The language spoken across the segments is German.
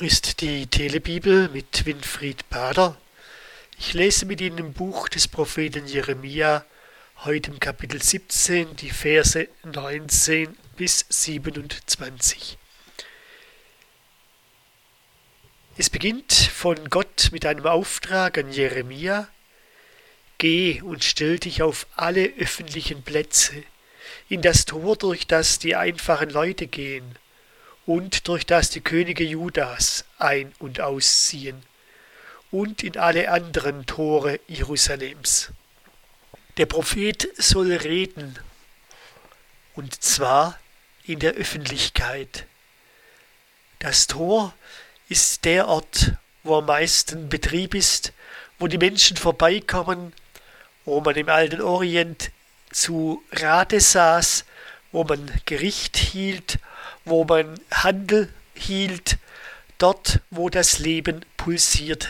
Ist die Telebibel mit Winfried Bader. Ich lese mit Ihnen im Buch des Propheten Jeremia, heute im Kapitel 17, die Verse 19 bis 27. Es beginnt von Gott mit einem Auftrag an Jeremia. Geh und stell dich auf alle öffentlichen Plätze, in das Tor, durch das die einfachen Leute gehen, und durch das die Könige Judas ein- und ausziehen, und in alle anderen Tore Jerusalems. Der Prophet soll reden, und zwar in der Öffentlichkeit. Das Tor ist der Ort, wo am meisten Betrieb ist, wo die Menschen vorbeikommen, wo man im alten Orient zu Rate saß, wo man Gericht hielt wo man Handel hielt, dort, wo das Leben pulsierte.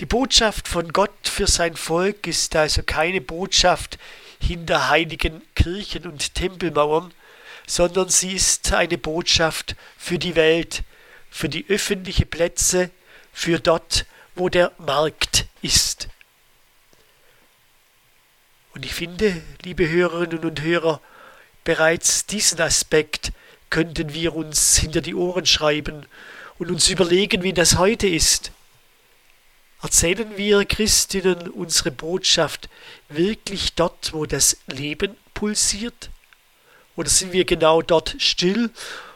Die Botschaft von Gott für sein Volk ist also keine Botschaft hinter heiligen Kirchen und Tempelmauern, sondern sie ist eine Botschaft für die Welt, für die öffentlichen Plätze, für dort, wo der Markt ist. Und ich finde, liebe Hörerinnen und Hörer, bereits diesen Aspekt könnten wir uns hinter die Ohren schreiben und uns überlegen, wie das heute ist. Erzählen wir Christinnen unsere Botschaft wirklich dort, wo das Leben pulsiert? Oder sind wir genau dort still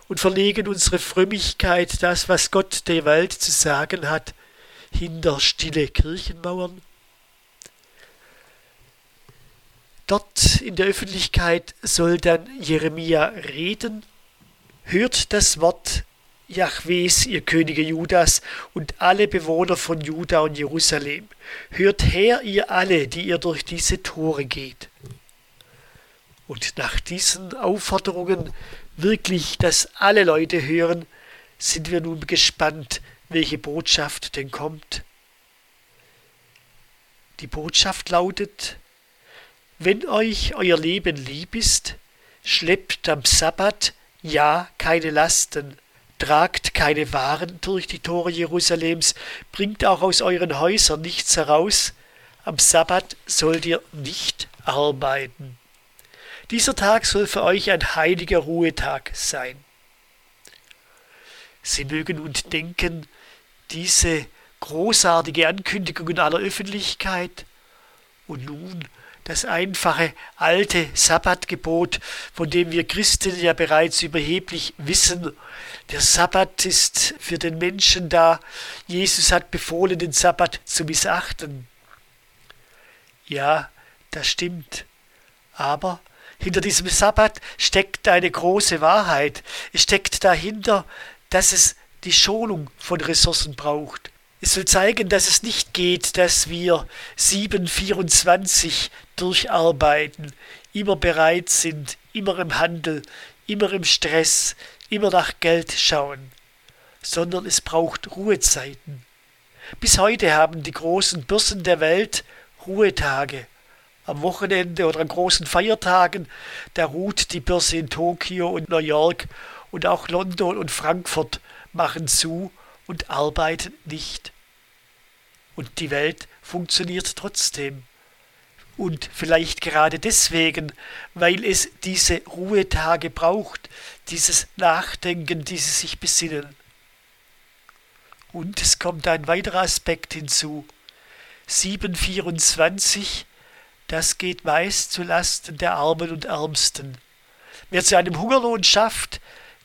und verlegen unsere Frömmigkeit, das, was Gott der Welt zu sagen hat, hinter stille Kirchenmauern? Dort in der Öffentlichkeit soll dann Jeremia reden Hört das Wort Jahwes, ihr Könige Judas und alle Bewohner von Juda und Jerusalem. Hört her, ihr alle, die ihr durch diese Tore geht. Und nach diesen Aufforderungen, wirklich, dass alle Leute hören, sind wir nun gespannt, welche Botschaft denn kommt. Die Botschaft lautet, wenn euch euer Leben lieb ist, schleppt am Sabbat ja keine Lasten, tragt keine Waren durch die Tore Jerusalems, bringt auch aus euren Häusern nichts heraus, am Sabbat sollt ihr nicht arbeiten. Dieser Tag soll für euch ein heiliger Ruhetag sein. Sie mögen und denken, diese großartige Ankündigung in aller Öffentlichkeit, und nun das einfache alte Sabbatgebot, von dem wir Christen ja bereits überheblich wissen. Der Sabbat ist für den Menschen da. Jesus hat befohlen, den Sabbat zu missachten. Ja, das stimmt. Aber hinter diesem Sabbat steckt eine große Wahrheit. Es steckt dahinter, dass es die Schonung von Ressourcen braucht. Es soll zeigen, dass es nicht geht, dass wir 7,24 durcharbeiten, immer bereit sind, immer im Handel, immer im Stress, immer nach Geld schauen, sondern es braucht Ruhezeiten. Bis heute haben die großen Börsen der Welt Ruhetage. Am Wochenende oder an großen Feiertagen, da ruht die Börse in Tokio und New York und auch London und Frankfurt machen zu und arbeiten nicht. Und die Welt funktioniert trotzdem. Und vielleicht gerade deswegen, weil es diese Ruhetage braucht, dieses Nachdenken, dieses sich besinnen. Und es kommt ein weiterer Aspekt hinzu. 724, das geht meist zu Lasten der Armen und Ärmsten. Wer zu einem Hungerlohn schafft,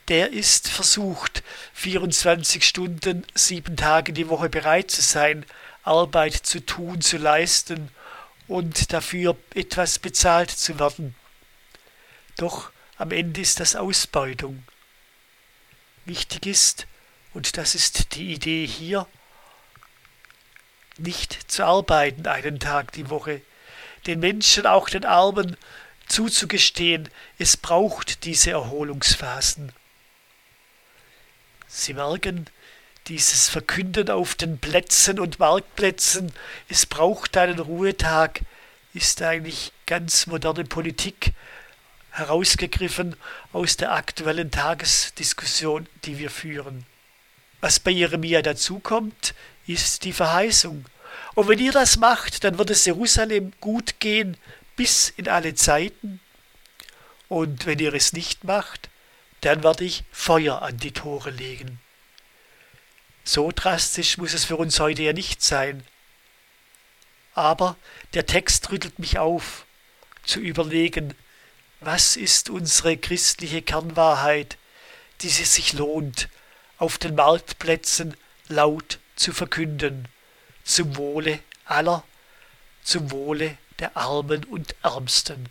der ist versucht, 24 Stunden, sieben Tage die Woche bereit zu sein, Arbeit zu tun, zu leisten und dafür etwas bezahlt zu werden. Doch am Ende ist das Ausbeutung. Wichtig ist, und das ist die Idee hier, nicht zu arbeiten einen Tag die Woche, den Menschen, auch den Armen, zuzugestehen, es braucht diese Erholungsphasen. Sie merken, dieses Verkünden auf den Plätzen und Marktplätzen, es braucht einen Ruhetag, ist eigentlich ganz moderne Politik, herausgegriffen aus der aktuellen Tagesdiskussion, die wir führen. Was bei Jeremia dazukommt, ist die Verheißung. Und wenn ihr das macht, dann wird es Jerusalem gut gehen bis in alle Zeiten. Und wenn ihr es nicht macht, dann werde ich Feuer an die Tore legen. So drastisch muss es für uns heute ja nicht sein. Aber der Text rüttelt mich auf, zu überlegen, was ist unsere christliche Kernwahrheit, die es sich lohnt, auf den Marktplätzen laut zu verkünden, zum Wohle aller, zum Wohle der Armen und Ärmsten.